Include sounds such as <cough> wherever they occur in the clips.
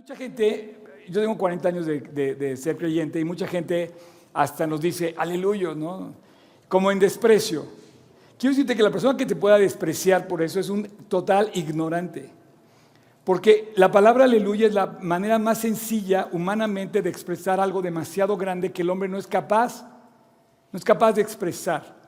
Mucha gente, yo tengo 40 años de, ser creyente y mucha gente hasta nos dice, aleluya, ¿no? Como en desprecio. Quiero decirte que la persona que te pueda despreciar por eso es un total ignorante. Porque la palabra aleluya es la manera más sencilla humanamente de expresar algo demasiado grande que el hombre no es capaz, no es capaz de expresar.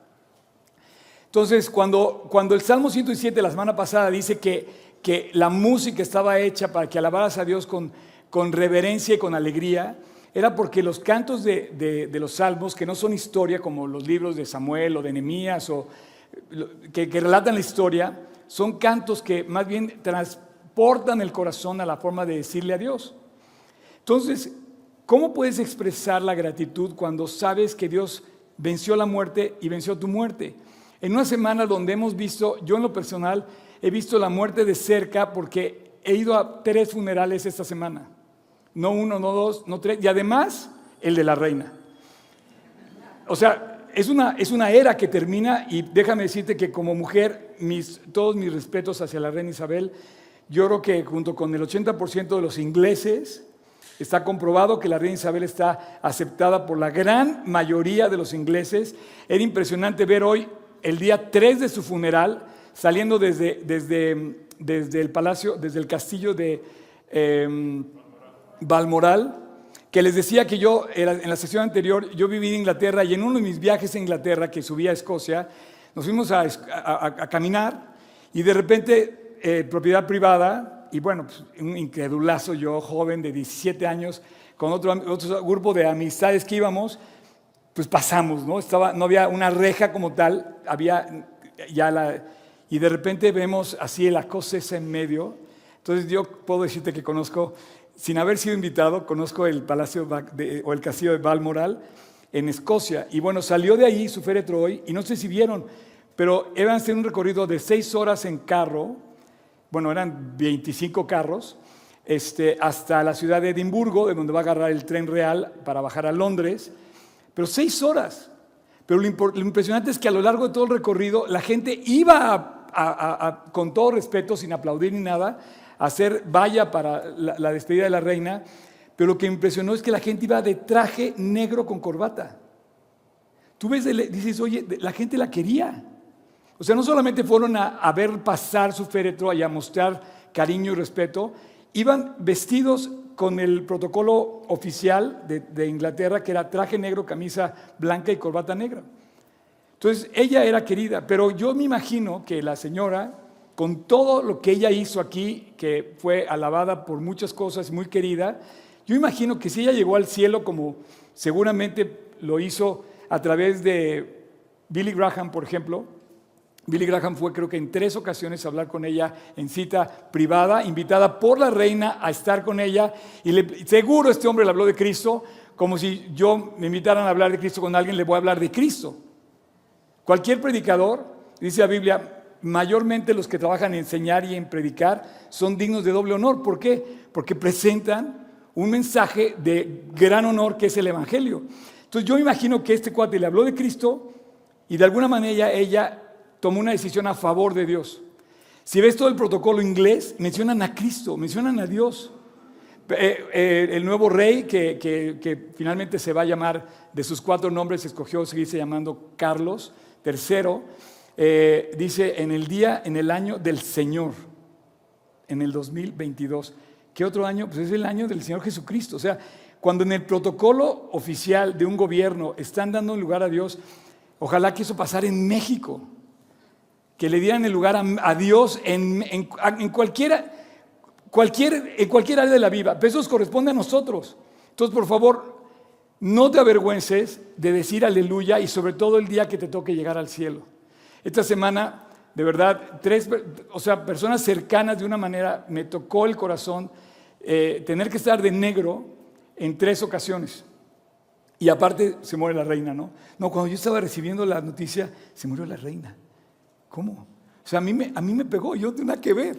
Entonces, cuando, cuando el Salmo 107 la semana pasada dice que, que la música estaba hecha para que alabaras a Dios con, con reverencia y con alegría, era porque los cantos de, de- los salmos, que no son historia como los libros de Samuel o de Nehemías, o que, que relatan la historia, son cantos que más bien transportan el corazón a la forma de decirle a Dios. Entonces, ¿cómo puedes expresar la gratitud cuando sabes que Dios venció la muerte y venció tu muerte? En una semana donde hemos visto, yo en lo personal, he visto la muerte de cerca porque he ido a tres funerales esta semana. No uno, no dos, no tres, y además el de la reina. O sea, es una, es una era que termina y déjame decirte que como mujer, mis, todos mis respetos hacia la reina Isabel, yo creo que junto con el 80% de los ingleses, está comprobado que la reina Isabel está aceptada por la gran mayoría de los ingleses. Era impresionante ver hoy, el día 3 de su funeral, saliendo desde, desde, desde el palacio, desde el castillo de... em, Balmoral, que les decía que yo, en la sesión anterior, yo viví en Inglaterra y en uno de mis viajes a Inglaterra, que subí a Escocia, nos fuimos a, a- caminar y de repente, eh, propiedad privada, y bueno, pues, un incredulazo yo, joven de 17 años, con otro, otro grupo de amistades que íbamos, pues pasamos, ¿no? Estaba, no había una reja como tal, había ya la... Y de repente vemos así la cosa esa en medio. Entonces yo puedo decirte que conozco, sin haber sido invitado, conozco el palacio de- o el castillo de Balmoral en Escocia. Y bueno, salió de ahí su féretro hoy, y no sé si vieron, pero a hacer un recorrido de seis horas en carro, bueno, eran 25 carros, este, hasta la ciudad de Edimburgo, de donde va a agarrar el tren real para bajar a Londres, pero seis horas. Pero lo, lo impresionante es que a lo largo de todo el recorrido la gente iba, a- con todo respeto, sin aplaudir ni nada, hacer valla para la, despedida de la reina, pero lo que impresionó es que la gente iba de traje negro con corbata. Tú ves, dices, oye, la gente la quería. O sea, no solamente fueron a, ver pasar su féretro y a mostrar cariño y respeto, iban vestidos con el protocolo oficial de Inglaterra, que era traje negro, camisa blanca y corbata negra. Entonces, ella era querida, pero yo me imagino que la señora, con todo lo que ella hizo aquí, que fue alabada por muchas cosas, muy querida, yo imagino que si ella llegó al cielo como seguramente lo hizo a través de Billy Graham, por ejemplo, Billy Graham fue creo que en tres ocasiones a hablar con ella en cita privada, invitada por la reina a estar con ella y seguro este hombre le habló de Cristo como si yo me invitaran a hablar de Cristo con alguien, le voy a hablar de Cristo. Cualquier predicador, dice la Biblia, mayormente los que trabajan en enseñar y en predicar son dignos de doble honor. ¿Por qué? Porque presentan un mensaje de gran honor que es el Evangelio. Entonces yo imagino que este cuate le habló de Cristo y de alguna manera ella tomó una decisión a favor de Dios. Si ves todo el protocolo inglés, mencionan a Cristo, mencionan a Dios. Eh, eh, el nuevo rey, que finalmente se va a llamar, de sus cuatro nombres, escogió seguirse llamando Carlos III, eh, dice en el día, en el año del Señor, en el 2022. ¿Qué otro año? Pues es el año del Señor Jesucristo. O sea, cuando en el protocolo oficial de un gobierno están dando lugar a Dios, ojalá que eso pasara en México que le dieran el lugar a, Dios en, en- en cualquiera, cualquier, en cualquier área de la vida. Pero eso corresponde a nosotros. Entonces, por favor, no te avergüences de decir aleluya y sobre todo el día que te toque llegar al cielo. Esta semana, de verdad, tres, o sea, personas cercanas de una manera, me tocó el corazón eh, tener que estar de negro en tres ocasiones. Y aparte se muere la reina, ¿no? No, cuando yo estaba recibiendo la noticia, se murió la reina. ¿Cómo? O sea, a mí me, a mí me pegó, yo nada que ver.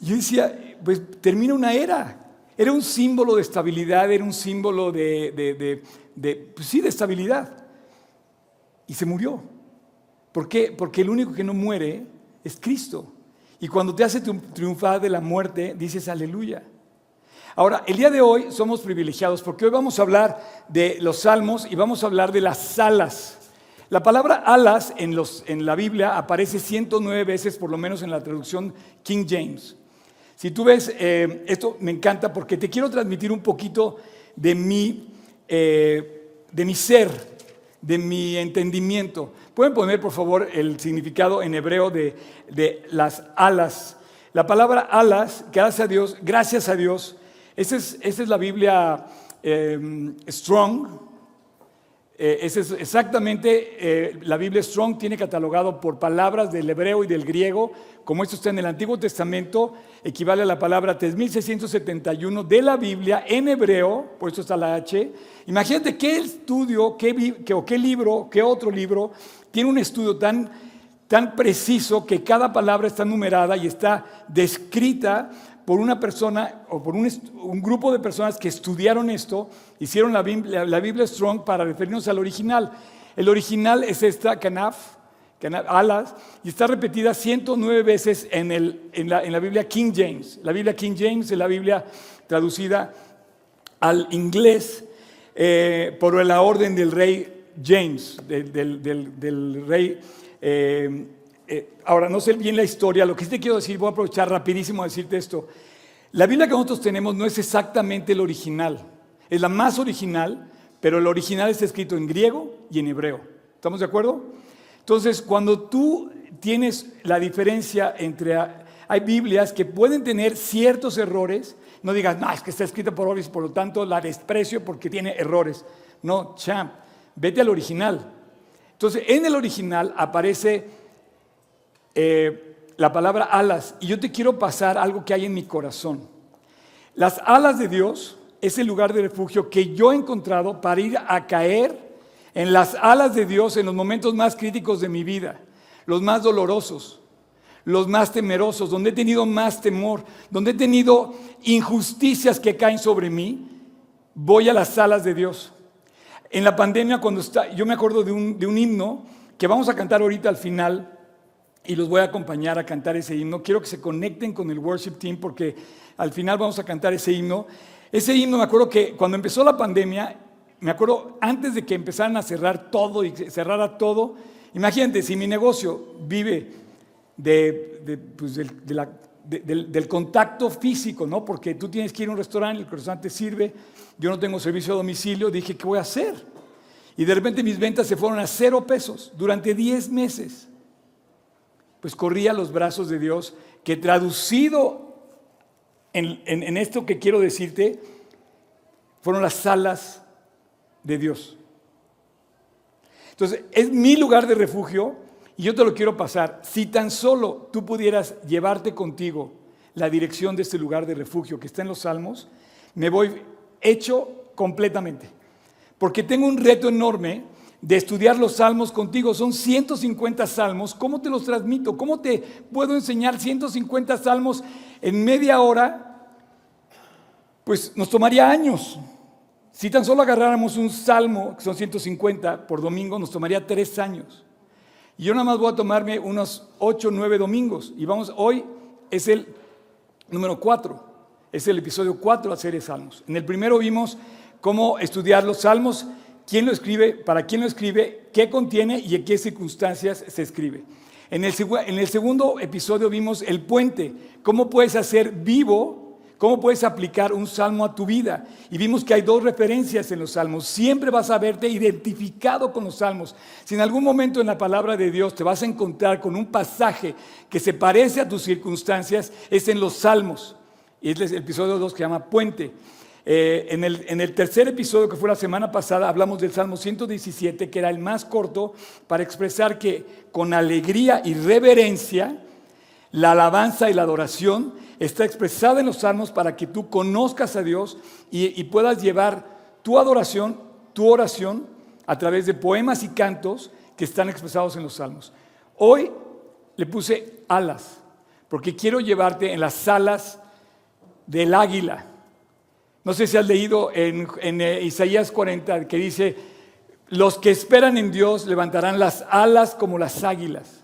Yo decía, pues termina una era. Era un símbolo de estabilidad, era un símbolo de, de- de- pues sí, de estabilidad. Y se murió. ¿Por qué? Porque el único que no muere es Cristo. Y cuando te hace triun- triunfar de la muerte, dices aleluya. Ahora, el día de hoy somos privilegiados porque hoy vamos a hablar de los salmos y vamos a hablar de las alas. La palabra alas en, los, en la Biblia aparece 109 veces, por lo menos en la traducción King James. Si tú ves, eh, esto me encanta porque te quiero transmitir un poquito de mi, eh, de mi ser, de mi entendimiento. ¿Pueden poner, por favor, el significado en hebreo de, de las alas? La palabra alas, gracias a Dios, gracias a Dios, esa es, la Biblia em, Strong. Eh, es exactamente eh, la Biblia Strong tiene catalogado por palabras del hebreo y del griego, como esto está en el Antiguo Testamento, equivale a la palabra 3671 de la Biblia en hebreo, por eso está la H. Imagínate qué estudio, qué, qué libro, qué otro libro tiene un estudio tan, tan preciso que cada palabra está numerada y está descrita por una persona o por un, grupo de personas que estudiaron esto, hicieron la Biblia, Strong para referirnos al original. El original es esta, Canaf, alas, y está repetida 109 veces en, la, Biblia King James. La Biblia King James es la Biblia traducida al inglés eh, por la orden del rey James, del, del, rey eh, eh, ahora no sé bien la historia, lo que sí te quiero decir, voy a aprovechar rapidísimo a decirte esto. La Biblia que nosotros tenemos no es exactamente el original, es la más original, pero el original está escrito en griego y en hebreo. ¿Estamos de acuerdo? Entonces, cuando tú tienes la diferencia entre... Hay Biblias que pueden tener ciertos errores, no digas, no, es que está escrita por Oris, por lo tanto la desprecio porque tiene errores. No, champ, vete al original. Entonces, en el original aparece eh, la palabra alas y yo te quiero pasar algo que hay en mi corazón. Las alas de Dios es el lugar de refugio que yo he encontrado para ir a caer en las alas de Dios en los momentos más críticos de mi vida, los más dolorosos, los más temerosos, donde he tenido más temor, donde he tenido injusticias que caen sobre mí, voy a las alas de Dios. En la pandemia, cuando está, yo me acuerdo de un, de un himno que vamos a cantar ahorita al final, y los voy a acompañar a cantar ese himno. Quiero que se conecten con el worship team porque al final vamos a cantar ese himno. Ese himno, me acuerdo que cuando empezó la pandemia, me acuerdo antes de que empezaran a cerrar todo y cerrara todo, imagínate, si mi negocio vive pues, del, contacto físico, ¿no? Porque tú tienes que ir a un restaurante, el restaurante sirve, yo no tengo servicio a domicilio, dije, ¿qué voy a hacer? Y de repente mis ventas se fueron a cero pesos durante 10 meses pues corría a los brazos de Dios, que traducido en, esto que quiero decirte, fueron las alas de Dios. Entonces, es mi lugar de refugio y yo te lo quiero pasar. Si tan solo tú pudieras llevarte contigo la dirección de este lugar de refugio que está en los Salmos, me voy hecho completamente. Porque tengo un reto enorme de estudiar los salmos contigo. Son 150 salmos. ¿Cómo te los transmito? ¿Cómo te puedo enseñar 150 salmos en media hora? Pues nos tomaría años. Si tan solo agarráramos un salmo, que son 150 por domingo, nos tomaría tres años. Y yo nada más voy a tomarme unos 8 o 9 domingos. Y vamos, hoy es el número 4. Es el episodio 4 de hacer salmos. En el primero vimos cómo estudiar los salmos quién lo escribe, para quién lo escribe, qué contiene y en qué circunstancias se escribe. En el, segundo episodio vimos el puente, cómo puedes hacer vivo ¿Cómo puedes aplicar un salmo a tu vida? Y vimos que hay dos referencias en los salmos. Siempre vas a verte identificado con los salmos. Si en algún momento en la palabra de Dios te vas a encontrar con un pasaje que se parece a tus circunstancias, es en los salmos. Y es el episodio 2 que se llama Puente. Eh, en, el, tercer episodio que fue la semana pasada hablamos del Salmo 117, que era el más corto, para expresar que con alegría y reverencia, la alabanza y la adoración está expresada en los salmos para que tú conozcas a Dios y, y puedas llevar tu adoración, tu oración, a través de poemas y cantos que están expresados en los salmos. Hoy le puse alas, porque quiero llevarte en las alas del águila. No sé si has leído en, eh, Isaías 40 que dice, los que esperan en Dios levantarán las alas como las águilas.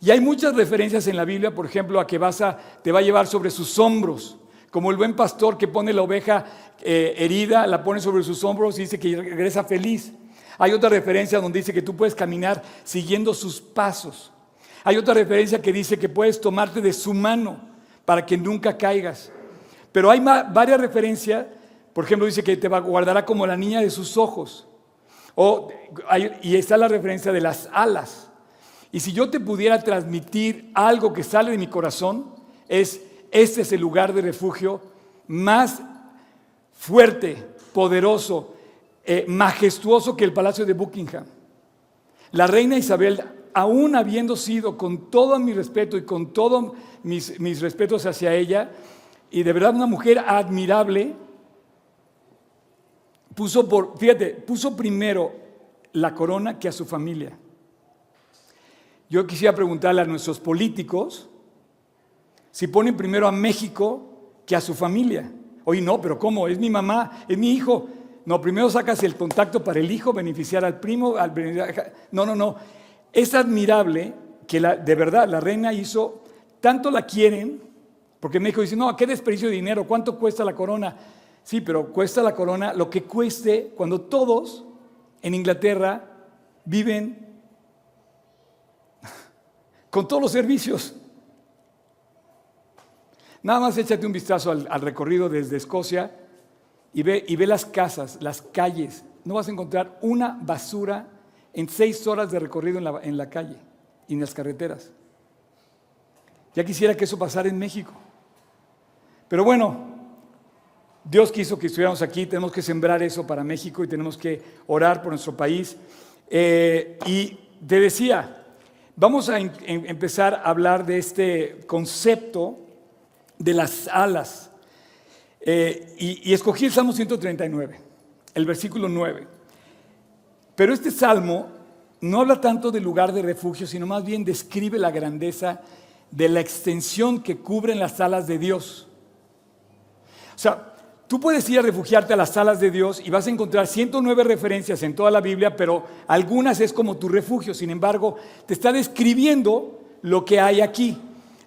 Y hay muchas referencias en la Biblia, por ejemplo, a que vas a, te va a llevar sobre sus hombros, Como el buen pastor que pone la oveja eh, herida, la pone sobre sus hombros y dice que regresa feliz. Hay otra referencia donde dice que tú puedes caminar siguiendo sus pasos. Hay otra referencia que dice que puedes tomarte de su mano para que nunca caigas. Pero hay varias referencias. Por ejemplo, dice que te guardará como la niña de sus ojos. y está la referencia de las alas. Y si yo te pudiera transmitir algo que sale de mi corazón, es este es el lugar de refugio más fuerte, poderoso, eh, majestuoso que el palacio de Buckingham. La reina Isabel, aún habiendo sido con todo mi respeto y con todos mis respetos hacia ella, y de verdad una mujer admirable, puso por, fíjate, puso primero la corona que a su familia. Yo quisiera preguntarle a nuestros políticos si ponen primero a México que a su familia. Oye, no, pero ¿cómo? Es mi mamá, es mi hijo. No, primero sacas el contacto para el hijo, beneficiar al primo. Al no, no, no. Es admirable que la, de verdad la reina hizo, tanto la quieren, porque México dice, no, qué desperdicio de dinero, ¿cuánto cuesta la corona? Sí, pero cuesta la corona lo que cueste cuando todos en Inglaterra viven <laughs> con todos los servicios. Nada más échate un vistazo al, recorrido desde Escocia y ve, y ve las casas, las calles. No vas a encontrar una basura en seis horas de recorrido en la, en la calle y en las carreteras. Ya quisiera que eso pasara en México. Pero bueno, Dios quiso que estuviéramos aquí, tenemos que sembrar eso para México y tenemos que orar por nuestro país. Eh, y te decía, Vamos a empezar a hablar de este concepto de las alas. Eh, y, escogí el Salmo 139, el versículo 9. Pero este salmo no habla tanto del lugar de refugio, sino más bien describe la grandeza de la extensión que cubren las alas de Dios. Sea, Tú puedes ir a refugiarte a las salas de Dios y vas a encontrar 109 referencias en toda la Biblia, pero algunas es como tu refugio. Sin embargo, te está describiendo lo que hay aquí.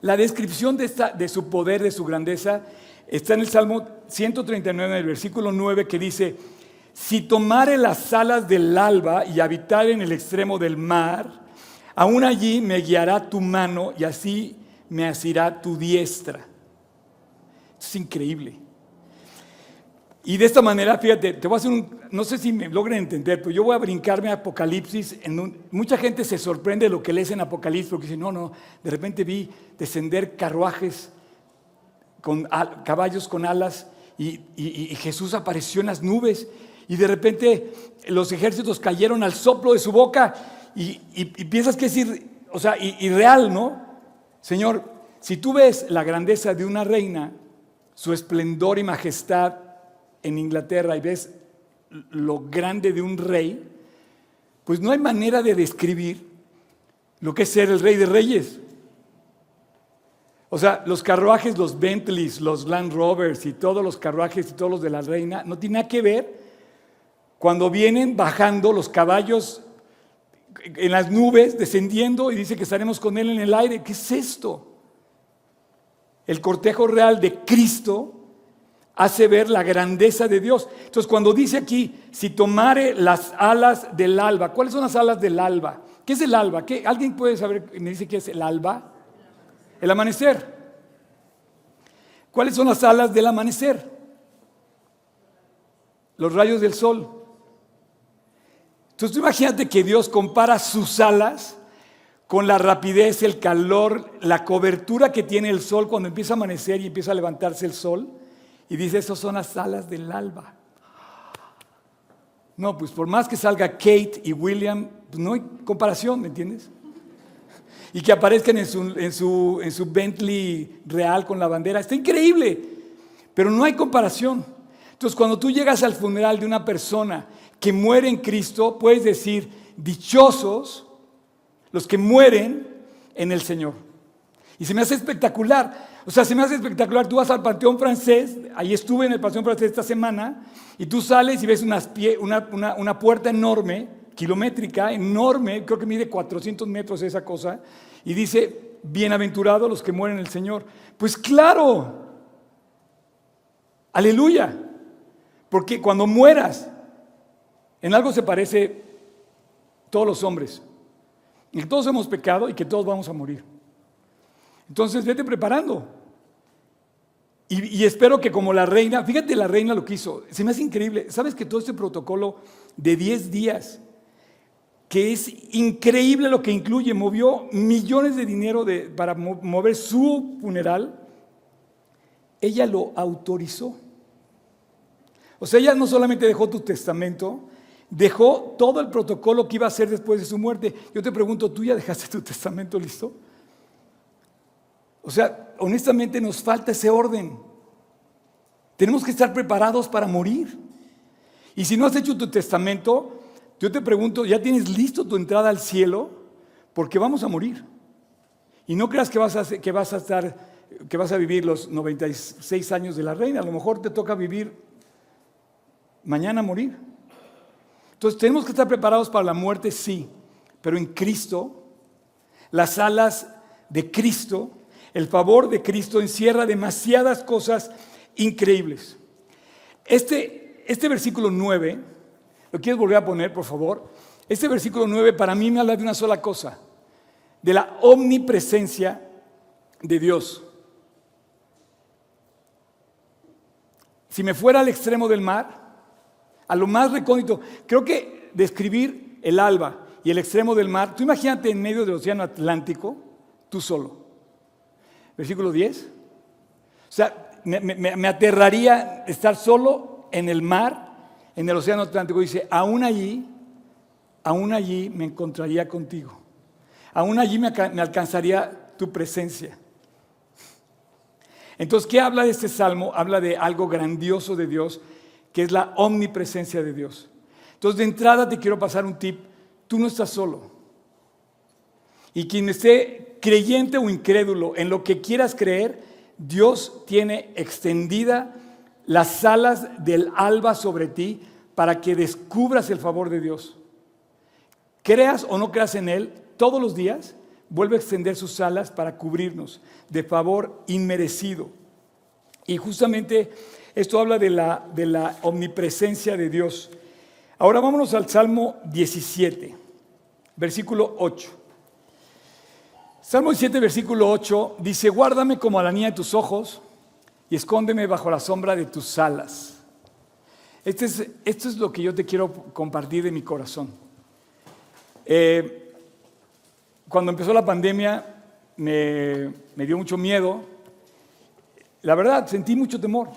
La descripción de, su poder, de su grandeza, está en el Salmo 139, en el versículo 9, que dice, si tomare las salas del alba y habitar en el extremo del mar, aún allí me guiará tu mano y así me asirá tu diestra. Es increíble. Y de esta manera, fíjate, te voy a hacer un, no sé si me logran entender, pero yo voy a brincarme a Apocalipsis. Mucha gente se sorprende de lo que lees en Apocalipsis, porque dice, no, no, de repente vi descender carruajes con caballos con alas y, Jesús apareció en las nubes y de repente los ejércitos cayeron al soplo de su boca y, piensas que es o sea, irreal, ¿no? Señor, si tú ves la grandeza de una reina, su esplendor y majestad, en Inglaterra y ves lo grande de un rey, pues no hay manera de describir lo que es ser el rey de reyes. O sea, los carruajes, los Bentleys, los Land Rovers y todos los carruajes y todos los de la reina, no tiene nada que ver cuando vienen bajando los caballos en las nubes, descendiendo y dice que estaremos con él en el aire. ¿Qué es esto? El cortejo real de Cristo hace ver la grandeza de Dios. Entonces, cuando dice aquí, si tomare las alas del alba, ¿cuáles son las alas del alba? ¿Qué es el alba? ¿Qué? ¿Alguien puede saber? Me dice qué es el alba. El amanecer. ¿Cuáles son las alas del amanecer? Los rayos del sol. Entonces, imagínate que Dios compara sus alas con la rapidez, el calor, la cobertura que tiene el sol cuando empieza a amanecer y empieza a levantarse el sol y dice, esas son las alas del alba. No, pues por más que salga Kate y William, pues no hay comparación, ¿me entiendes? Y que aparezcan en su, en, su, en su Bentley real con la bandera, está increíble, pero no hay comparación. Entonces, cuando tú llegas al funeral de una persona que muere en Cristo, puedes decir, dichosos los que mueren en el Señor. Y se me hace espectacular. O sea, se me hace espectacular. Tú vas al Panteón Francés, ahí estuve en el Panteón Francés esta semana, y tú sales y ves una, puerta enorme, kilométrica, enorme, creo que mide 400 metros esa cosa, y dice, bienaventurados los que mueren en el Señor. Pues claro, Aleluya. Porque cuando mueras, en algo se parece todos los hombres. Y que todos hemos pecado y que todos vamos a morir. Entonces vete preparando. Y, espero que como la reina, fíjate la reina lo que hizo, se me hace increíble. ¿Sabes que todo este protocolo de 10 días, que es increíble lo que incluye, movió millones de dinero para mover su funeral, ella lo autorizó. O sea, ella no solamente dejó tu testamento, dejó todo el protocolo que iba a hacer después de su muerte. Yo te pregunto, ¿tú ya dejaste tu testamento listo? O sea, honestamente nos falta ese orden. Tenemos que estar preparados para morir. Y si no has hecho tu testamento, yo te pregunto, ¿ya tienes listo tu entrada al cielo? Porque vamos a morir. Y no creas que vas a, que vas a estar, que vas a vivir los 96 años de la reina. A lo mejor te toca vivir mañana morir. Entonces tenemos que estar preparados para la muerte, sí, pero en Cristo, las alas de Cristo, el favor de Cristo encierra demasiadas cosas increíbles. Este, este versículo 9, ¿lo quieres volver a poner, por favor? Este versículo 9 para mí me habla de una sola cosa, de la omnipresencia de Dios. Si me fuera al extremo del mar, a lo más recóndito. Creo que describir el alba y el extremo del mar, tú imagínate en medio del océano Atlántico, tú solo. Versículo 10. O sea, me, aterraría estar solo en el mar, en el océano Atlántico. Dice, aún allí, aún allí me encontraría contigo. Aún allí me, me alcanzaría tu presencia. Entonces, ¿qué habla de este salmo? Habla de algo grandioso de Dios que es la omnipresencia de Dios. Entonces, de entrada te quiero pasar un tip. Tú no estás solo. Y quien esté creyente o incrédulo en lo que quieras creer, Dios tiene extendida las alas del alba sobre ti para que descubras el favor de Dios. Creas o no creas en Él, todos los días vuelve a extender sus alas para cubrirnos de favor inmerecido. Y justamente esto habla de la, de la omnipresencia de Dios. Ahora vámonos al Salmo 17, versículo 8. Salmo 17, versículo 8 dice, guárdame como a la niña de tus ojos y escóndeme bajo la sombra de tus alas. Este es, esto es lo que yo te quiero compartir de mi corazón. Eh, cuando empezó la pandemia me, me dio mucho miedo. La verdad, sentí mucho temor.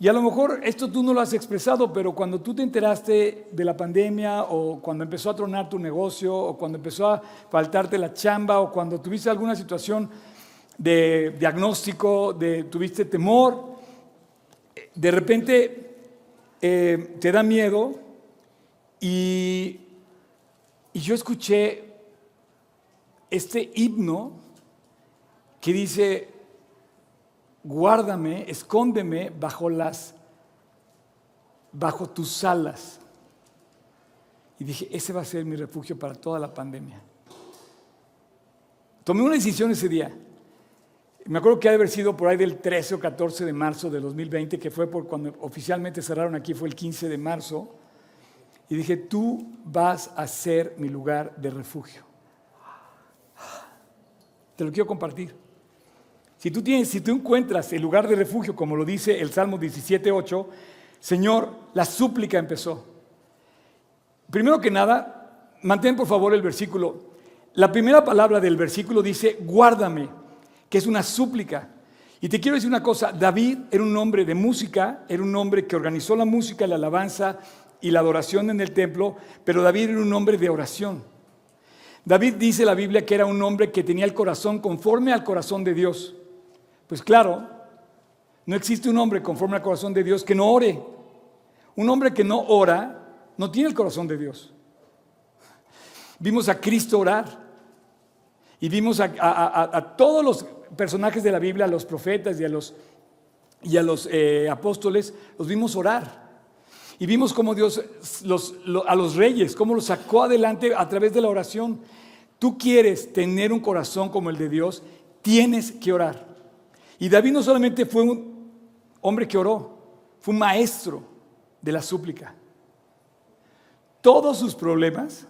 Y a lo mejor esto tú no lo has expresado, pero cuando tú te enteraste de la pandemia o cuando empezó a tronar tu negocio o cuando empezó a faltarte la chamba o cuando tuviste alguna situación de diagnóstico, de tuviste temor, de repente eh, te da miedo y, y yo escuché este himno que dice, guárdame, escóndeme bajo las bajo tus alas. Y dije, ese va a ser mi refugio para toda la pandemia. Tomé una decisión ese día. Me acuerdo que ha de haber sido por ahí del 13 o 14 de marzo de 2020, que fue por cuando oficialmente cerraron aquí, fue el 15 de marzo. Y dije, tú vas a ser mi lugar de refugio. Te lo quiero compartir. Si tú, tienes, si tú encuentras el lugar de refugio, como lo dice el Salmo 17.8, Señor, la súplica empezó. Primero que nada, mantén por favor el versículo. La primera palabra del versículo dice, guárdame, que es una súplica. Y te quiero decir una cosa, David era un hombre de música, era un hombre que organizó la música, la alabanza y la adoración en el templo, pero David era un hombre de oración. David dice la Biblia que era un hombre que tenía el corazón conforme al corazón de Dios. Pues claro, no existe un hombre conforme al corazón de Dios que no ore. Un hombre que no ora no tiene el corazón de Dios. Vimos a Cristo orar y vimos a, todos los personajes de la Biblia, a los profetas y a los, y a los eh, apóstoles, los vimos orar. Y vimos cómo Dios a los reyes, cómo los sacó adelante a través de la oración. Tú quieres tener un corazón como el de Dios, tienes que orar. Y David no solamente fue un hombre que oró, fue un maestro de la súplica. Todos sus problemas,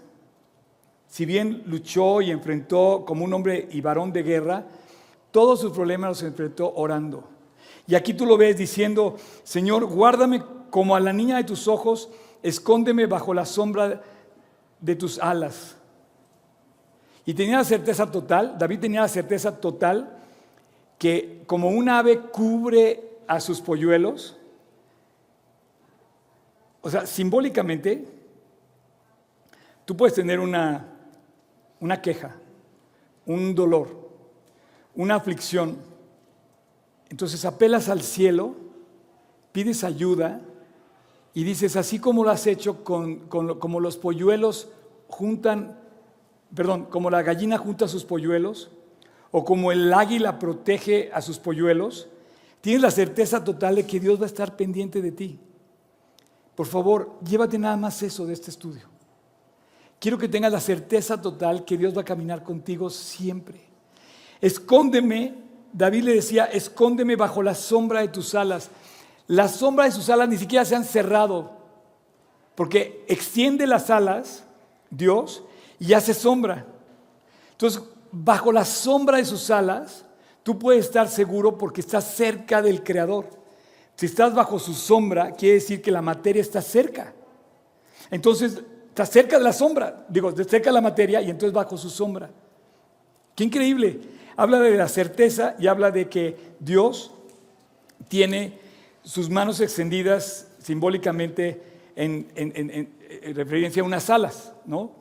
si bien luchó y enfrentó como un hombre y varón de guerra, todos sus problemas los enfrentó orando. Y aquí tú lo ves diciendo, Señor, guárdame como a la niña de tus ojos, escóndeme bajo la sombra de tus alas. Y tenía la certeza total, David tenía la certeza total que como un ave cubre a sus polluelos, o sea, simbólicamente, tú puedes tener una, una queja, un dolor, una aflicción. Entonces apelas al cielo, pides ayuda y dices, así como lo has hecho con, como los polluelos juntan, perdón, como la gallina junta sus polluelos, o como el águila protege a sus polluelos, tienes la certeza total de que Dios va a estar pendiente de ti. Por favor, llévate nada más eso de este estudio. Quiero que tengas la certeza total que Dios va a caminar contigo siempre. Escóndeme, David le decía, escóndeme bajo la sombra de tus alas. Las sombras de sus alas ni siquiera se han cerrado, porque extiende las alas, Dios, y hace sombra. Entonces, bajo la sombra de sus alas, tú puedes estar seguro porque estás cerca del Creador. Si estás bajo su sombra, quiere decir que la materia está cerca. Entonces, estás cerca de la sombra, digo, cerca de la materia y entonces bajo su sombra. Qué increíble. Habla de la certeza y habla de que Dios tiene sus manos extendidas simbólicamente en, referencia a unas alas, ¿no?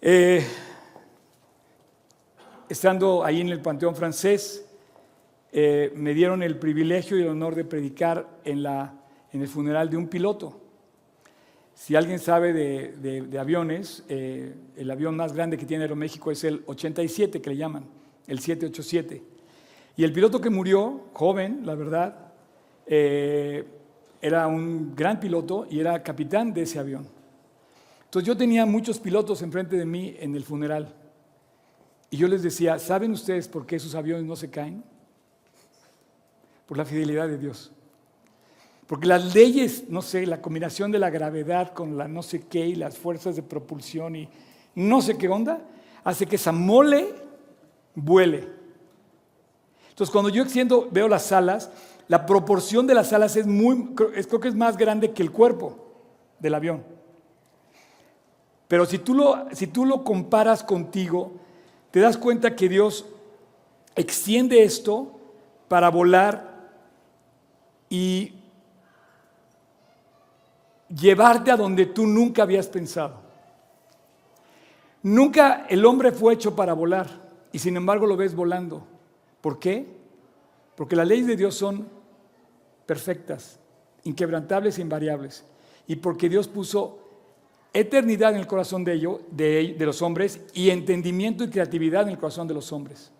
Eh, estando ahí en el Panteón francés, eh, me dieron el privilegio y el honor de predicar en, la, en el funeral de un piloto. Si alguien sabe de, aviones, eh, el avión más grande que tiene Aeroméxico es el 87, que le llaman, el 787. Y el piloto que murió, joven, la verdad, eh, era un gran piloto y era capitán de ese avión. Entonces yo tenía muchos pilotos enfrente de mí en el funeral. Y yo les decía, ¿saben ustedes por qué esos aviones no se caen? Por la fidelidad de Dios. Porque las leyes, no sé, la combinación de la gravedad con la no sé qué y las fuerzas de propulsión y no sé qué onda, hace que esa mole vuele. Entonces, cuando yo extiendo, veo las alas, la proporción de las alas es muy, creo que es más grande que el cuerpo del avión. Pero si tú lo, si tú lo comparas contigo, te das cuenta que Dios extiende esto para volar y llevarte a donde tú nunca habías pensado. Nunca el hombre fue hecho para volar y sin embargo lo ves volando. ¿Por qué? Porque las leyes de Dios son perfectas, inquebrantables e invariables. Y porque Dios puso eternidad en el corazón de, ellos, de, de los hombres y entendimiento y creatividad en el corazón de los hombres.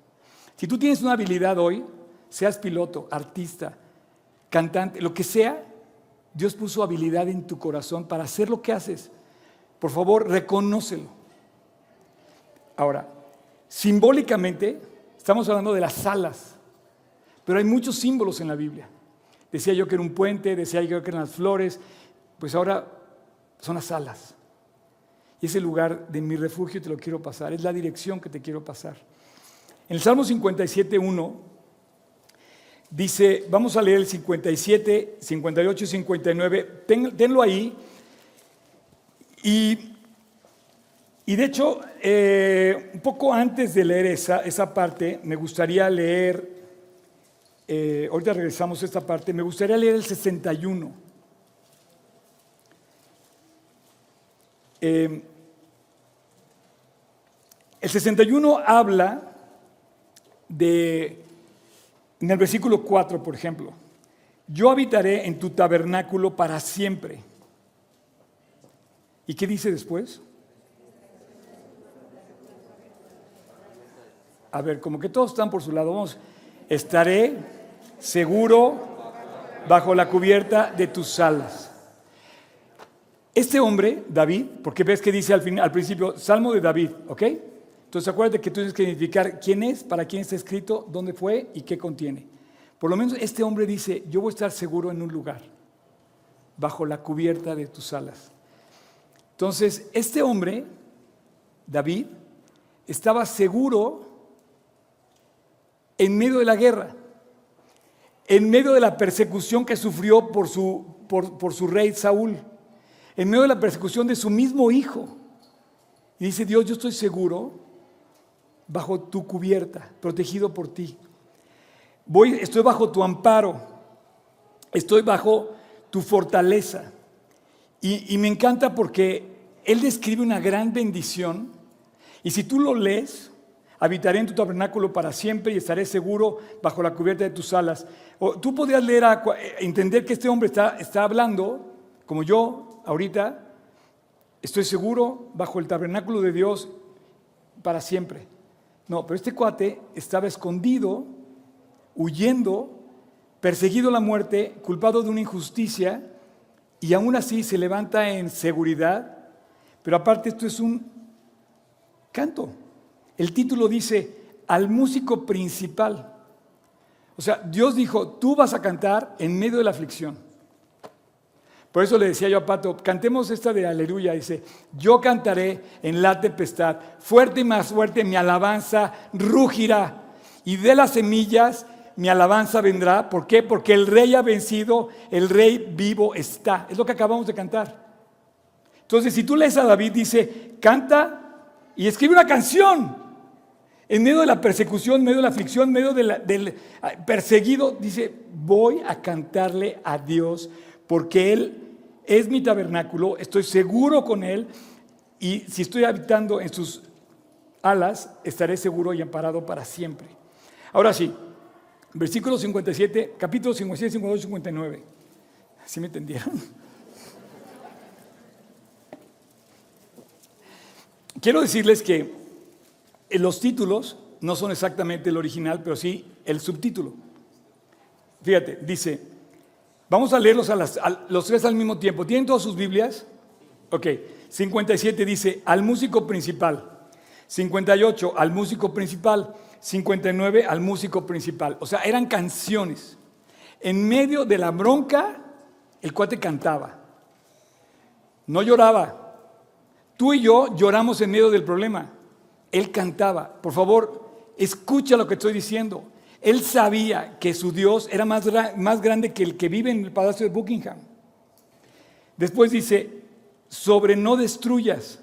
Si tú tienes una habilidad hoy, seas piloto, artista, cantante, lo que sea, Dios puso habilidad en tu corazón para hacer lo que haces. Por favor, reconócelo. Ahora, simbólicamente, estamos hablando de las alas, pero hay muchos símbolos en la Biblia. Decía yo que era un puente, decía yo que eran las flores, pues ahora son las alas. Y ese lugar de mi refugio te lo quiero pasar, es la dirección que te quiero pasar. En el Salmo 57, 1, dice, vamos a leer el 57, 58 y 59, tenlo ahí. Y, y de hecho, eh, un poco antes de leer esa, esa parte, me gustaría leer, eh, ahorita regresamos a esta parte, me gustaría leer el 61. Eh, el 61 habla de, en el versículo 4, por ejemplo, yo habitaré en tu tabernáculo para siempre. ¿Y qué dice después? A ver, como que todos están por su lado, vamos, estaré seguro bajo la cubierta de tus alas. Este hombre, David, porque ves que dice al, fin, al principio, Salmo de David, ¿ok? Entonces acuérdate que tú tienes que identificar quién es, para quién está escrito, dónde fue y qué contiene. Por lo menos este hombre dice, yo voy a estar seguro en un lugar. bajo la cubierta de tus alas. Entonces, este hombre, David, estaba seguro en medio de la guerra, en medio de la persecución que sufrió por su, por, su rey Saúl, en medio de la persecución de su mismo hijo. Y dice Dios, yo estoy seguro bajo tu cubierta, protegido por ti. Voy, estoy bajo tu amparo, estoy bajo tu fortaleza. Y, y me encanta porque Él describe una gran bendición. Y si tú lo lees, habitaré en tu tabernáculo para siempre y estaré seguro bajo la cubierta de tus alas. O tú podrías leer, a, eh, entender que este hombre está, está hablando, como yo ahorita, estoy seguro bajo el tabernáculo de Dios para siempre. No, pero este cuate estaba escondido, huyendo, perseguido la muerte, culpado de una injusticia, y aún así se levanta en seguridad. Pero aparte esto es un canto. El título dice, al músico principal. O sea, Dios dijo, tú vas a cantar en medio de la aflicción. Por eso le decía yo a Pato, cantemos esta de aleluya. Dice, yo cantaré en la tempestad, fuerte y más fuerte mi alabanza rugirá. Y de las semillas mi alabanza vendrá. ¿Por qué? Porque el rey ha vencido, el rey vivo está. Es lo que acabamos de cantar. Entonces, si tú lees a David, dice, canta y escribe una canción. En medio de la persecución, en medio de la aflicción, en medio del ah, perseguido, dice, voy a cantarle a Dios porque Él es mi tabernáculo, estoy seguro con Él y si estoy habitando en sus alas, estaré seguro y amparado para siempre. Ahora sí, versículo 57, capítulo 57, 58, 59. ¿Sí me entendieron? Quiero decirles que los títulos no son exactamente el original, pero sí el subtítulo. Fíjate, dice, vamos a leerlos a, los tres al mismo tiempo. ¿Tienen todas sus Biblias? Ok, 57 dice, al músico principal. 58, al músico principal. 59, al músico principal. O sea, eran canciones. En medio de la bronca, el cuate cantaba. No lloraba. Tú y yo lloramos en medio del problema. Él cantaba. Por favor, escucha lo que estoy diciendo. Él sabía que su Dios era más, más grande que el que vive en el palacio de Buckingham. Después dice, sobre no destruyas.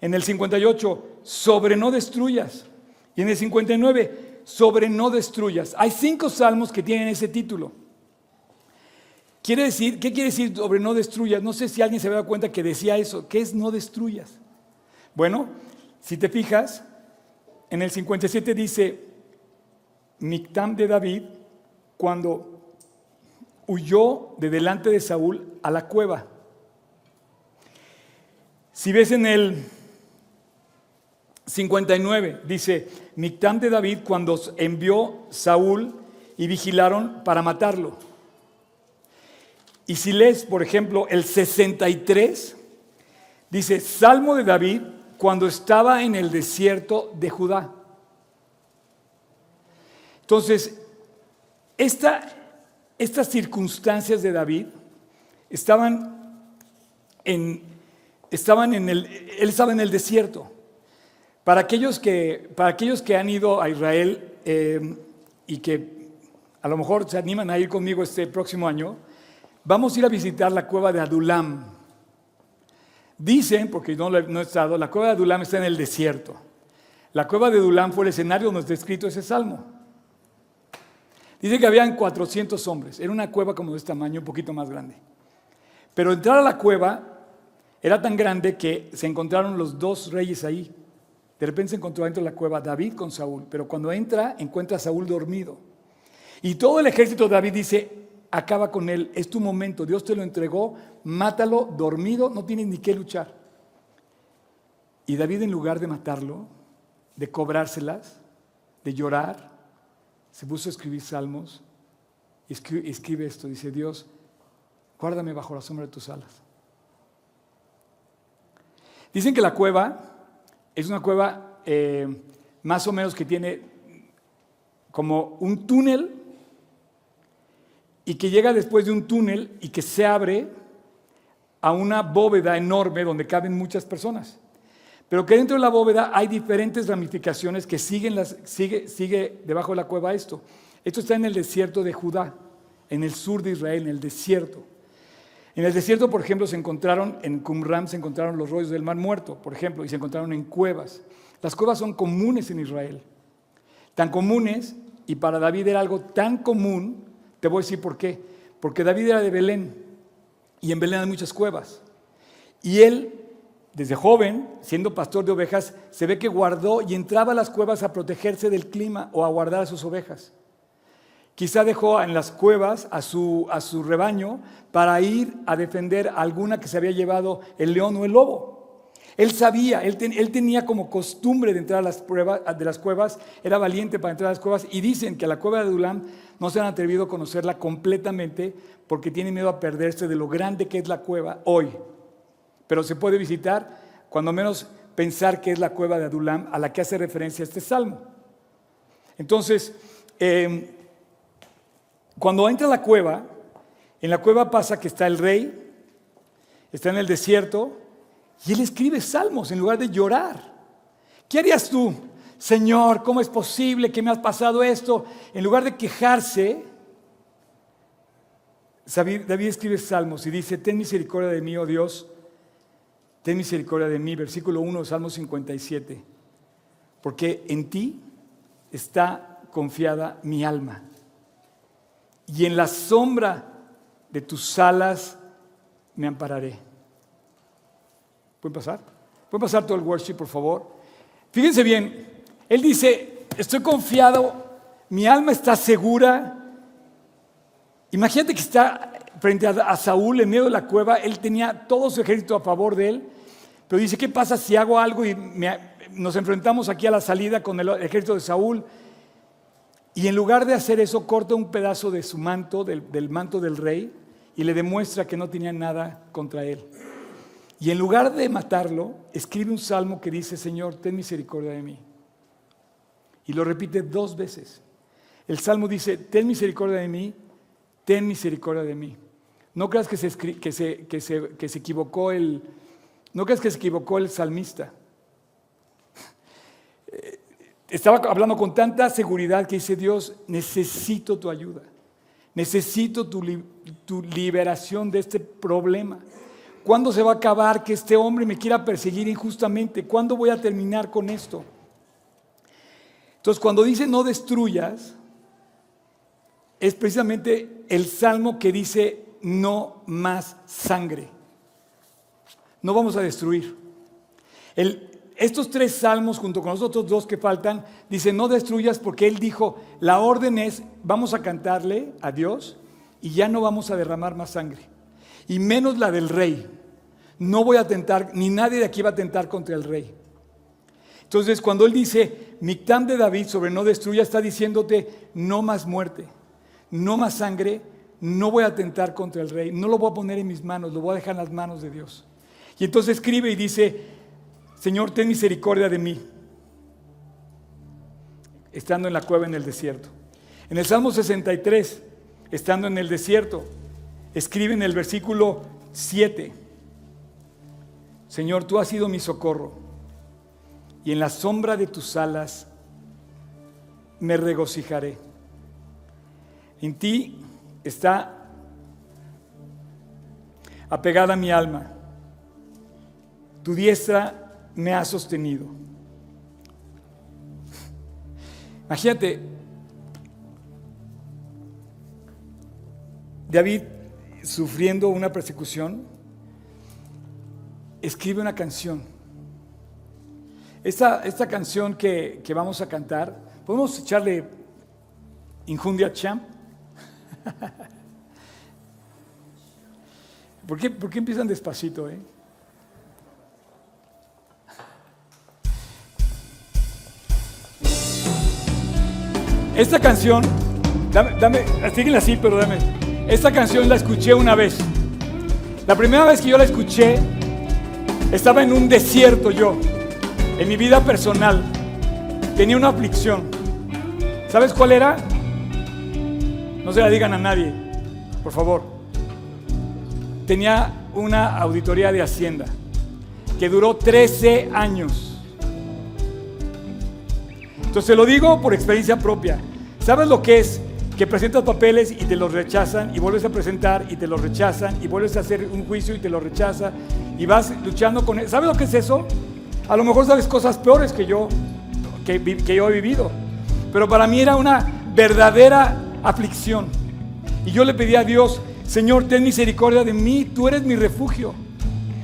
En el 58, sobre no destruyas. Y en el 59, sobre no destruyas. Hay cinco salmos que tienen ese título. Quiere decir, ¿qué quiere decir sobre no destruyas? No sé si alguien se había dado cuenta que decía eso. ¿Qué es no destruyas? Bueno, si te fijas, en el 57 dice, Mictam de David, cuando huyó de delante de Saúl a la cueva. Si ves en el 59, dice, Mictam de David cuando envió Saúl y vigilaron para matarlo. Y si lees, por ejemplo, el 63, dice, Salmo de David cuando estaba en el desierto de Judá. Entonces, estas circunstancias de David estaban en, el, él estaba en el desierto. Para aquellos que, para aquellos que han ido a Israel eh, y que a lo mejor se animan a ir conmigo este próximo año, vamos a ir a visitar la cueva de Adulam. Dicen, porque no, no he estado, la cueva de Adulam está en el desierto. La cueva de Adulam fue el escenario donde está escrito ese salmo. Dice que habían 400 hombres. Era una cueva como de este tamaño, un poquito más grande. Pero entrar a la cueva era tan grande que se encontraron los dos reyes ahí. De repente se encontró dentro de la cueva David con Saúl. Pero cuando entra, encuentra a Saúl dormido. Y todo el ejército de David dice, acaba con él, es tu momento, Dios te lo entregó, mátalo dormido, no tienes ni qué luchar. Y David en lugar de matarlo, de cobrárselas, de llorar, se puso a escribir salmos y escribe, esto, dice Dios, guárdame bajo la sombra de tus alas. Dicen que la cueva es una cueva eh, más o menos que tiene como un túnel y que llega después de un túnel y que se abre a una bóveda enorme donde caben muchas personas. Pero que dentro de la bóveda hay diferentes ramificaciones que siguen las, sigue, sigue debajo de la cueva esto. Esto está en el desierto de Judá, en el sur de Israel, en el desierto. En el desierto, por ejemplo, se encontraron, en Qumran se encontraron los rollos del mar muerto, por ejemplo, y se encontraron en cuevas. Las cuevas son comunes en Israel. Tan comunes, y para David era algo tan común, te voy a decir por qué. Porque David era de Belén, y en Belén hay muchas cuevas. Y él, desde joven, siendo pastor de ovejas, se ve que guardó y entraba a las cuevas a protegerse del clima o a guardar a sus ovejas. Quizá dejó en las cuevas a su, a su rebaño para ir a defender a alguna que se había llevado el león o el lobo. Él sabía, él, él tenía como costumbre de entrar a las, pruebas, de las cuevas, era valiente para entrar a las cuevas y dicen que a la cueva de Adulam no se han atrevido a conocerla completamente porque tienen miedo a perderse de lo grande que es la cueva hoy. Pero se puede visitar, cuando menos pensar que es la cueva de Adulam a la que hace referencia este salmo. Entonces, eh, cuando entra la cueva, en la cueva pasa que está el rey, está en el desierto, y él escribe salmos en lugar de llorar. ¿Qué harías tú? Señor, ¿cómo es posible que me has pasado esto? En lugar de quejarse, David escribe salmos y dice, ten misericordia de mí, oh Dios, ten misericordia de mí, versículo 1, Salmo 57, porque en ti está confiada mi alma y en la sombra de tus alas me ampararé. ¿Pueden pasar? ¿Pueden pasar todo el worship, por favor? Fíjense bien, él dice, estoy confiado, mi alma está segura. Imagínate que está frente a, Saúl en medio de la cueva, él tenía todo su ejército a favor de él, pero dice, ¿qué pasa si hago algo y nos enfrentamos aquí a la salida con el ejército de Saúl? Y en lugar de hacer eso, corta un pedazo de su manto, del, manto del rey, y le demuestra que no tenía nada contra él. Y en lugar de matarlo, escribe un salmo que dice, Señor, ten misericordia de mí. Y lo repite dos veces. El salmo dice, ten misericordia de mí, ten misericordia de mí. No creas que se, que se, que se, que se equivocó el, no creas que se equivocó el salmista estaba hablando con tanta seguridad que dice Dios, necesito tu ayuda, necesito tu, liberación de este problema. ¿Cuándo se va a acabar que este hombre me quiera perseguir injustamente? ¿Cuándo voy a terminar con esto? Entonces, cuando dice no destruyas, es precisamente el salmo que dice no más sangre. No vamos a destruir. Estos tres salmos, junto con los otros dos que faltan, dicen, no destruyas porque Él dijo, la orden es, vamos a cantarle a Dios y ya no vamos a derramar más sangre. Y menos la del rey. No voy a tentar, ni nadie de aquí va a tentar contra el rey. Entonces, cuando Él dice, Mictam de David sobre no destruya, está diciéndote, no más muerte, no más sangre, no voy a tentar contra el rey, no lo voy a poner en mis manos, lo voy a dejar en las manos de Dios. Y entonces escribe y dice, Señor, ten misericordia de mí, estando en la cueva en el desierto. En el Salmo 63, estando en el desierto, escribe en el versículo 7, Señor, tú has sido mi socorro, y en la sombra de tus alas me regocijaré. En ti está apegada mi alma. Tu diestra me ha sostenido. Imagínate, David sufriendo una persecución, escribe una canción. Esta, esta canción que, vamos a cantar, ¿podemos echarle Injundia Champ? <laughs> ¿Por qué, ¿Por qué empiezan despacito? Eh? Esta canción, dame, dame, así, pero dame. Esta canción la escuché una vez. La primera vez que yo la escuché, estaba en un desierto yo, en mi vida personal. Tenía una aflicción. ¿Sabes cuál era? No se la digan a nadie. por favor. Tenía una auditoría de Hacienda que duró 13 años. Entonces lo digo por experiencia propia. ¿Sabes lo que es que presentas papeles y te los rechazan y vuelves a presentar y te los rechazan y vuelves a hacer un juicio y te los rechaza y vas luchando con él? ¿Sabes lo que es eso? A lo mejor sabes cosas peores que yo, que yo he vivido. Pero para mí era una verdadera aflicción. Y yo le pedí a Dios, Señor, ten misericordia de mí, tú eres mi refugio.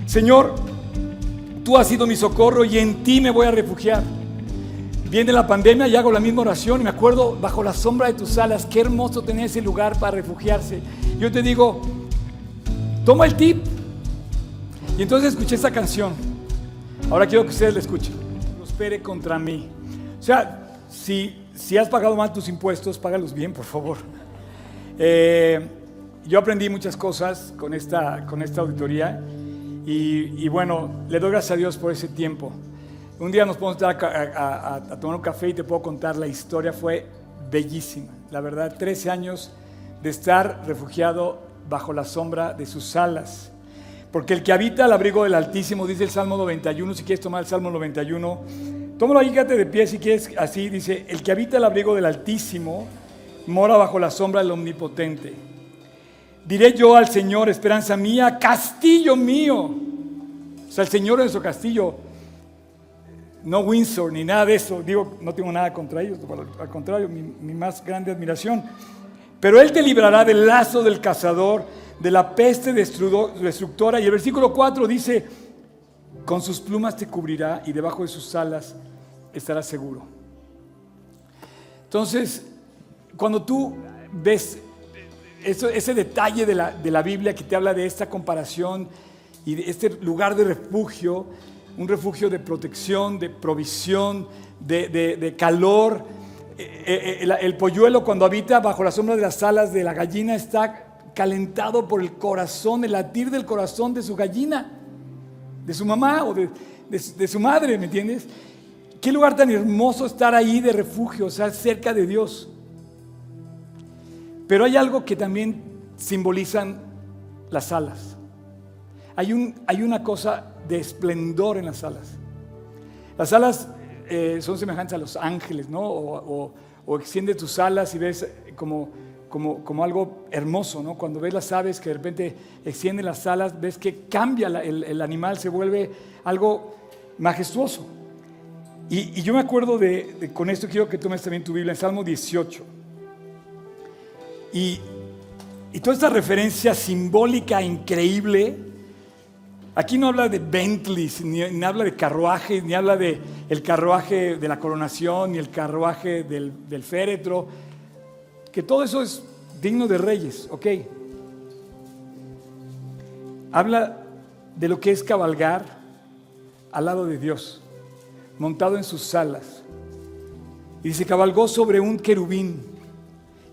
Señor, tú has sido mi socorro y en ti me voy a refugiar. Viene la pandemia y hago la misma oración y me acuerdo bajo la sombra de tus alas, qué hermoso tener ese lugar para refugiarse. Yo te digo, toma el tip. Y entonces escuché esa canción. Ahora quiero que ustedes la escuchen. Prospere contra mí. O sea, si, si has pagado mal tus impuestos, págalos bien, por favor. Eh, yo aprendí muchas cosas con esta, con esta auditoría y, bueno, le doy gracias a Dios por ese tiempo. Un día nos podemos estar a, a, tomar un café y te puedo contar la historia, fue bellísima. La verdad, 13 años de estar refugiado bajo la sombra de sus alas. Porque el que habita al abrigo del Altísimo, dice el Salmo 91, si quieres tomar el Salmo 91, tómalo ahí, quédate de pie si quieres, así dice, el que habita al abrigo del Altísimo mora bajo la sombra del Omnipotente. Diré yo al Señor, esperanza mía, castillo mío. O sea, el Señor es su castillo no Windsor ni nada de eso. Digo, no tengo nada contra ellos, al contrario, mi, más grande admiración. Pero Él te librará del lazo del cazador, de la peste destructora. Y el versículo 4 dice, con sus plumas te cubrirá y debajo de sus alas estarás seguro. Entonces, cuando tú ves ese detalle de la, de la Biblia que te habla de esta comparación y de este lugar de refugio, un refugio de protección, de provisión, de, calor. Eh, eh, eh, el, polluelo cuando habita bajo la sombra de las alas de la gallina está calentado por el corazón, el latir del corazón de su gallina, de su mamá o de, de su madre, ¿me entiendes? Qué lugar tan hermoso estar ahí de refugio, o sea, cerca de Dios. Pero hay algo que también simbolizan las alas. Hay, un, hay una cosa de esplendor en las alas. Las alas eh, son semejantes a los ángeles, ¿no? O, extiende tus alas y ves como, algo hermoso, ¿no? Cuando ves las aves que de repente extienden las alas, ves que cambia el, animal, se vuelve algo majestuoso. Y, yo me acuerdo de, con esto quiero que tomes también tu Biblia en Salmo 18. Y, y toda esta referencia simbólica increíble Aquí no habla de Bentleys, ni, habla de carruajes, ni habla de el carruaje de la coronación, ni el carruaje del, del féretro, que todo eso es digno de reyes, ¿ok? Habla de lo que es cabalgar al lado de Dios, montado en sus alas. Y dice, cabalgó sobre un querubín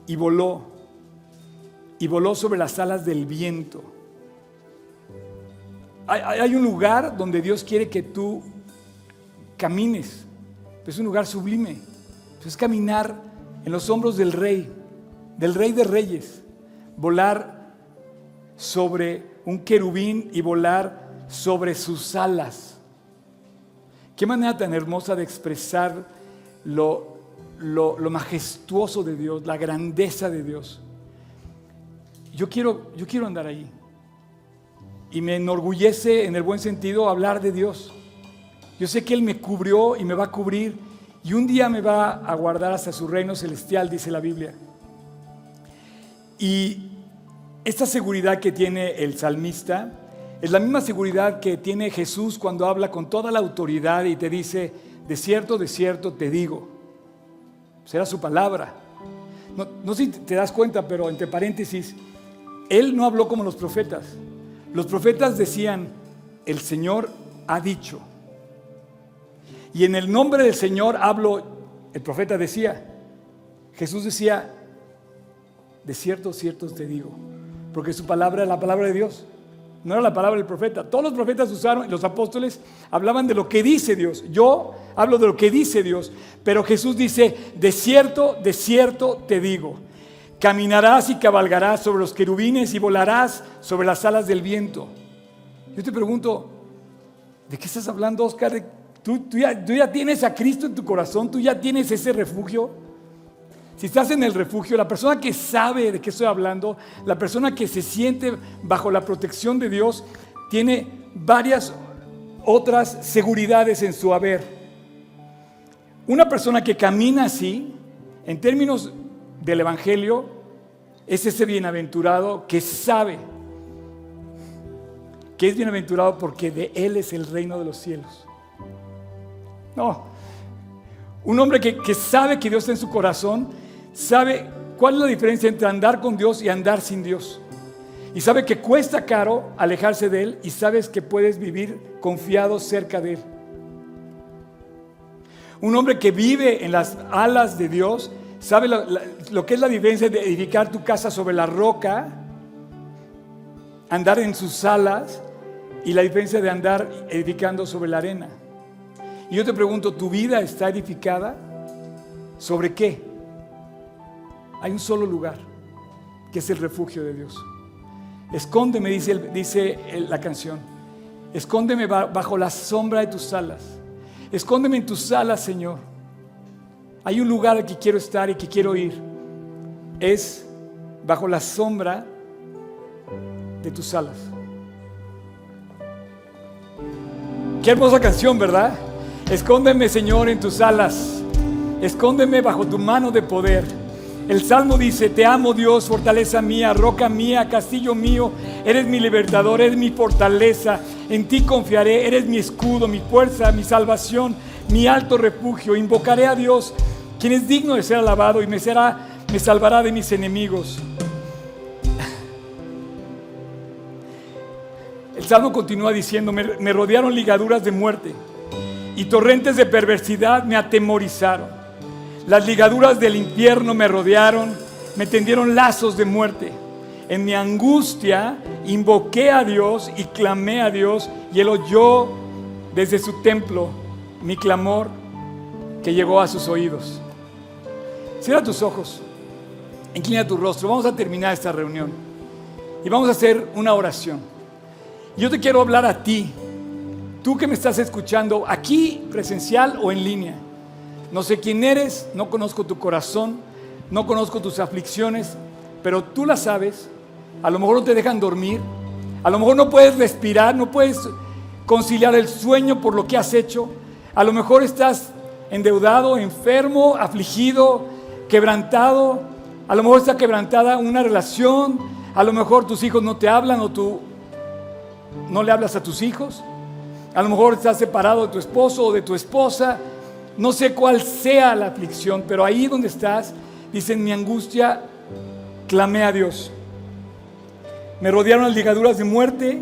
y voló, y voló sobre las alas del viento hay, un lugar donde Dios quiere que tú camines. Es un lugar sublime. Es caminar en los hombros del rey, del rey de reyes. Volar sobre un querubín y volar sobre sus alas. Qué manera tan hermosa de expresar lo, lo, majestuoso de Dios, la grandeza de Dios. Yo quiero, yo quiero andar ahí y me enorgullece en el buen sentido hablar de Dios. Yo sé que Él me cubrió y me va a cubrir y un día me va a guardar hasta su reino celestial, dice la Biblia. Y esta seguridad que tiene el salmista es la misma seguridad que tiene Jesús cuando habla con toda la autoridad y te dice, de cierto, de cierto te digo. Será su palabra. No, no sé si te das cuenta, pero entre paréntesis, Él no habló como los profetas. Los profetas decían, el Señor ha dicho. Y en el nombre del Señor hablo, el profeta decía, Jesús decía, de cierto, cierto te digo, porque su palabra es la palabra de Dios, no era la palabra del profeta. Todos los profetas usaron, los apóstoles hablaban de lo que dice Dios. Yo hablo de lo que dice Dios, pero Jesús dice, de cierto, de cierto te digo. Caminarás y cabalgarás sobre los querubines y volarás sobre las alas del viento. Yo te pregunto, ¿de qué estás hablando, Oscar? ¿Tú, ya, ¿Tú, ya, tienes a Cristo en tu corazón? ¿Tú ya tienes ese refugio? Si estás en el refugio, la persona que sabe de qué estoy hablando, la persona que se siente bajo la protección de Dios, tiene varias otras seguridades en su haber. Una persona que camina así, en términos del Evangelio, es ese bienaventurado que sabe que es bienaventurado porque de Él es el reino de los cielos. No, un hombre que, sabe que Dios está en su corazón, sabe cuál es la diferencia entre andar con Dios y andar sin Dios. Y sabe que cuesta caro alejarse de Él y sabes que puedes vivir confiado cerca de Él. Un hombre que vive en las alas de Dios sabe lo, que es la diferencia de edificar tu casa sobre la roca, andar en sus alas y la diferencia de andar edificando sobre la arena. Y yo te pregunto, ¿tu vida está edificada sobre qué? Hay un solo lugar, que es el refugio de Dios. Escóndeme, dice, dice la canción. Escóndeme bajo la sombra de tus alas. Escóndeme en tus alas, Señor. Hay un lugar al que quiero estar y que quiero ir. Es bajo la sombra de tus alas. Qué hermosa canción, ¿verdad? Escóndeme, Señor, en tus alas. Escóndeme bajo tu mano de poder. El Salmo dice, te amo Dios, fortaleza mía, roca mía, castillo mío, eres mi libertador, eres mi fortaleza, en ti confiaré, eres mi escudo, mi fuerza, mi salvación, mi alto refugio. Invocaré a Dios, quien es digno de ser alabado y me, será, me salvará de mis enemigos. El Salmo continúa diciendo, me rodearon ligaduras de muerte y torrentes de perversidad me atemorizaron. Las ligaduras del infierno me rodearon, me tendieron lazos de muerte. En mi angustia invoqué a Dios y clamé a Dios y Él oyó desde su templo mi clamor que llegó a sus oídos. Cierra tus ojos, inclina tu rostro. Vamos a terminar esta reunión y vamos a hacer una oración. Yo te quiero hablar a ti, tú que me estás escuchando aquí presencial o en línea. No sé quién eres, no conozco tu corazón, no conozco tus aflicciones, pero tú las sabes. A lo mejor no te dejan dormir, a lo mejor no puedes respirar, no puedes conciliar el sueño por lo que has hecho. A lo mejor estás endeudado, enfermo, afligido, quebrantado. A lo mejor está quebrantada una relación. A lo mejor tus hijos no te hablan o tú no le hablas a tus hijos. A lo mejor estás separado de tu esposo o de tu esposa. No sé cuál sea la aflicción, pero ahí donde estás, dice, en mi angustia, clamé a Dios. Me rodearon las ligaduras de muerte,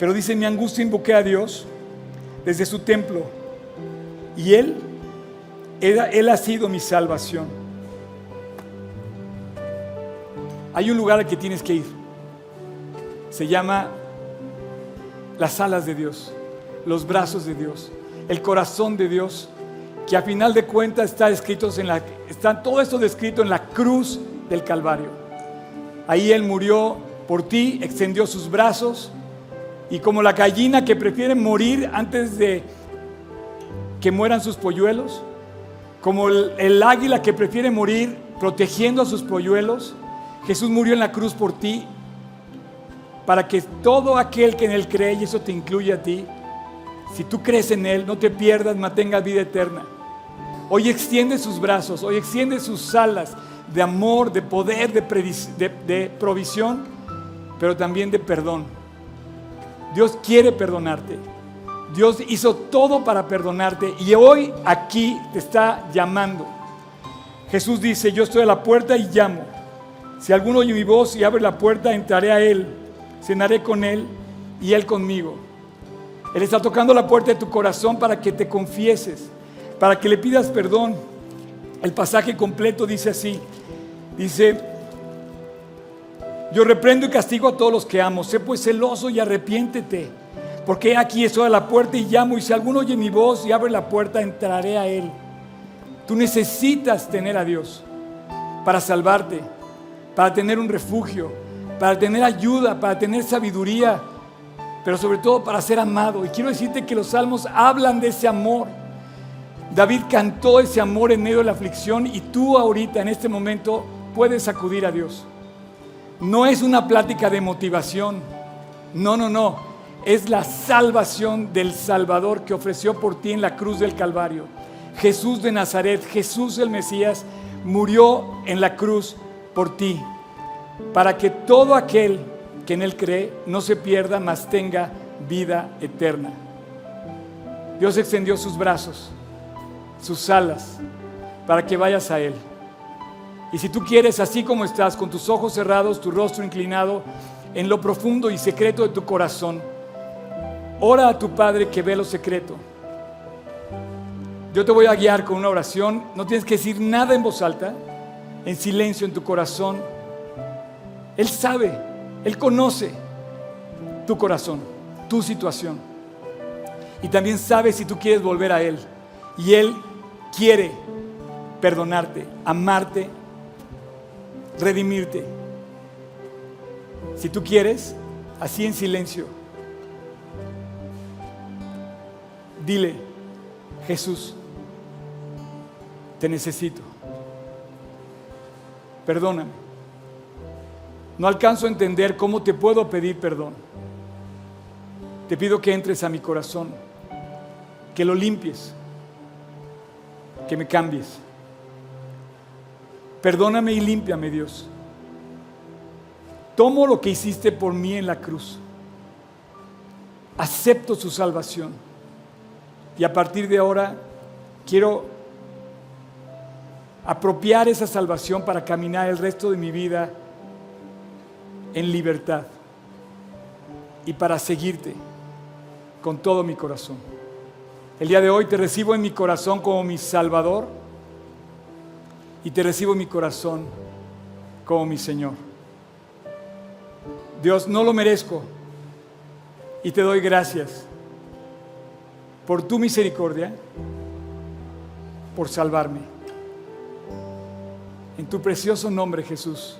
pero dice, mi angustia invoqué a Dios desde su templo. Y Él, Él ha sido mi salvación. Hay un lugar al que tienes que ir. Se llama las alas de Dios, los brazos de Dios el corazón de Dios, que a final de cuentas está en la, está todo esto descrito en la cruz del Calvario. Ahí Él murió por ti, extendió sus brazos y como la gallina que prefiere morir antes de que mueran sus polluelos, como el, el águila que prefiere morir protegiendo a sus polluelos, Jesús murió en la cruz por ti para que todo aquel que en Él cree, y eso te incluye a ti, si tú crees en Él, no te pierdas, mantengas vida eterna. Hoy extiende sus brazos, hoy extiende sus alas de amor, de poder, de, provisión, pero también de perdón. Dios quiere perdonarte. Dios hizo todo para perdonarte y hoy aquí te está llamando. Jesús dice, yo estoy a la puerta y llamo. Si alguno oye mi voz y abre la puerta, entraré a Él, cenaré con Él y Él conmigo. Él está tocando la puerta de tu corazón para que te confieses, para que le pidas perdón. El pasaje completo dice así, dice, yo reprendo y castigo a todos los que amo, sé pues celoso y arrepiéntete, porque aquí estoy a la puerta y llamo, y si alguno oye mi voz y abre la puerta, entraré a él. Tú necesitas tener a Dios para salvarte, para tener un refugio, para tener ayuda, para tener sabiduría, pero sobre todo para ser amado. Y quiero decirte que los salmos hablan de ese amor. David cantó ese amor en medio de la aflicción y tú ahorita, en este momento, puedes acudir a Dios. No es una plática de motivación. No, no, no. Es la salvación del Salvador que ofreció por ti en la cruz del Calvario. Jesús de Nazaret, Jesús el Mesías, murió en la cruz por ti, para que todo aquel que en Él cree no se pierda, mas tenga vida eterna. Dios extendió sus brazos, sus alas, para que vayas a Él. Y si tú quieres, así como estás, con tus ojos cerrados, tu rostro inclinado, en lo profundo y secreto de tu corazón, ora a tu Padre que ve lo secreto. Yo te voy a guiar con una oración, no tienes que decir nada en voz alta, en silencio en tu corazón. Él sabe, Él conoce tu corazón, tu situación. Y también sabe si tú quieres volver a Él. Y Él quiere perdonarte, amarte redimirte. Si tú quieres, así en silencio, dile, Jesús, te necesito. Perdóname. No alcanzo a entender cómo te puedo pedir perdón. Te pido que entres a mi corazón, que lo limpies, que me cambies. Perdóname y límpiame, Dios. Tomo lo que hiciste por mí en la cruz. Acepto su salvación. Y a partir de ahora quiero apropiar esa salvación para caminar el resto de mi vida en libertad y para seguirte con todo mi corazón. El día de hoy te recibo en mi corazón como mi Salvador y te recibo en mi corazón como mi Señor. Dios, no lo merezco y te doy gracias por tu misericordia, por salvarme. En tu precioso nombre, Jesús.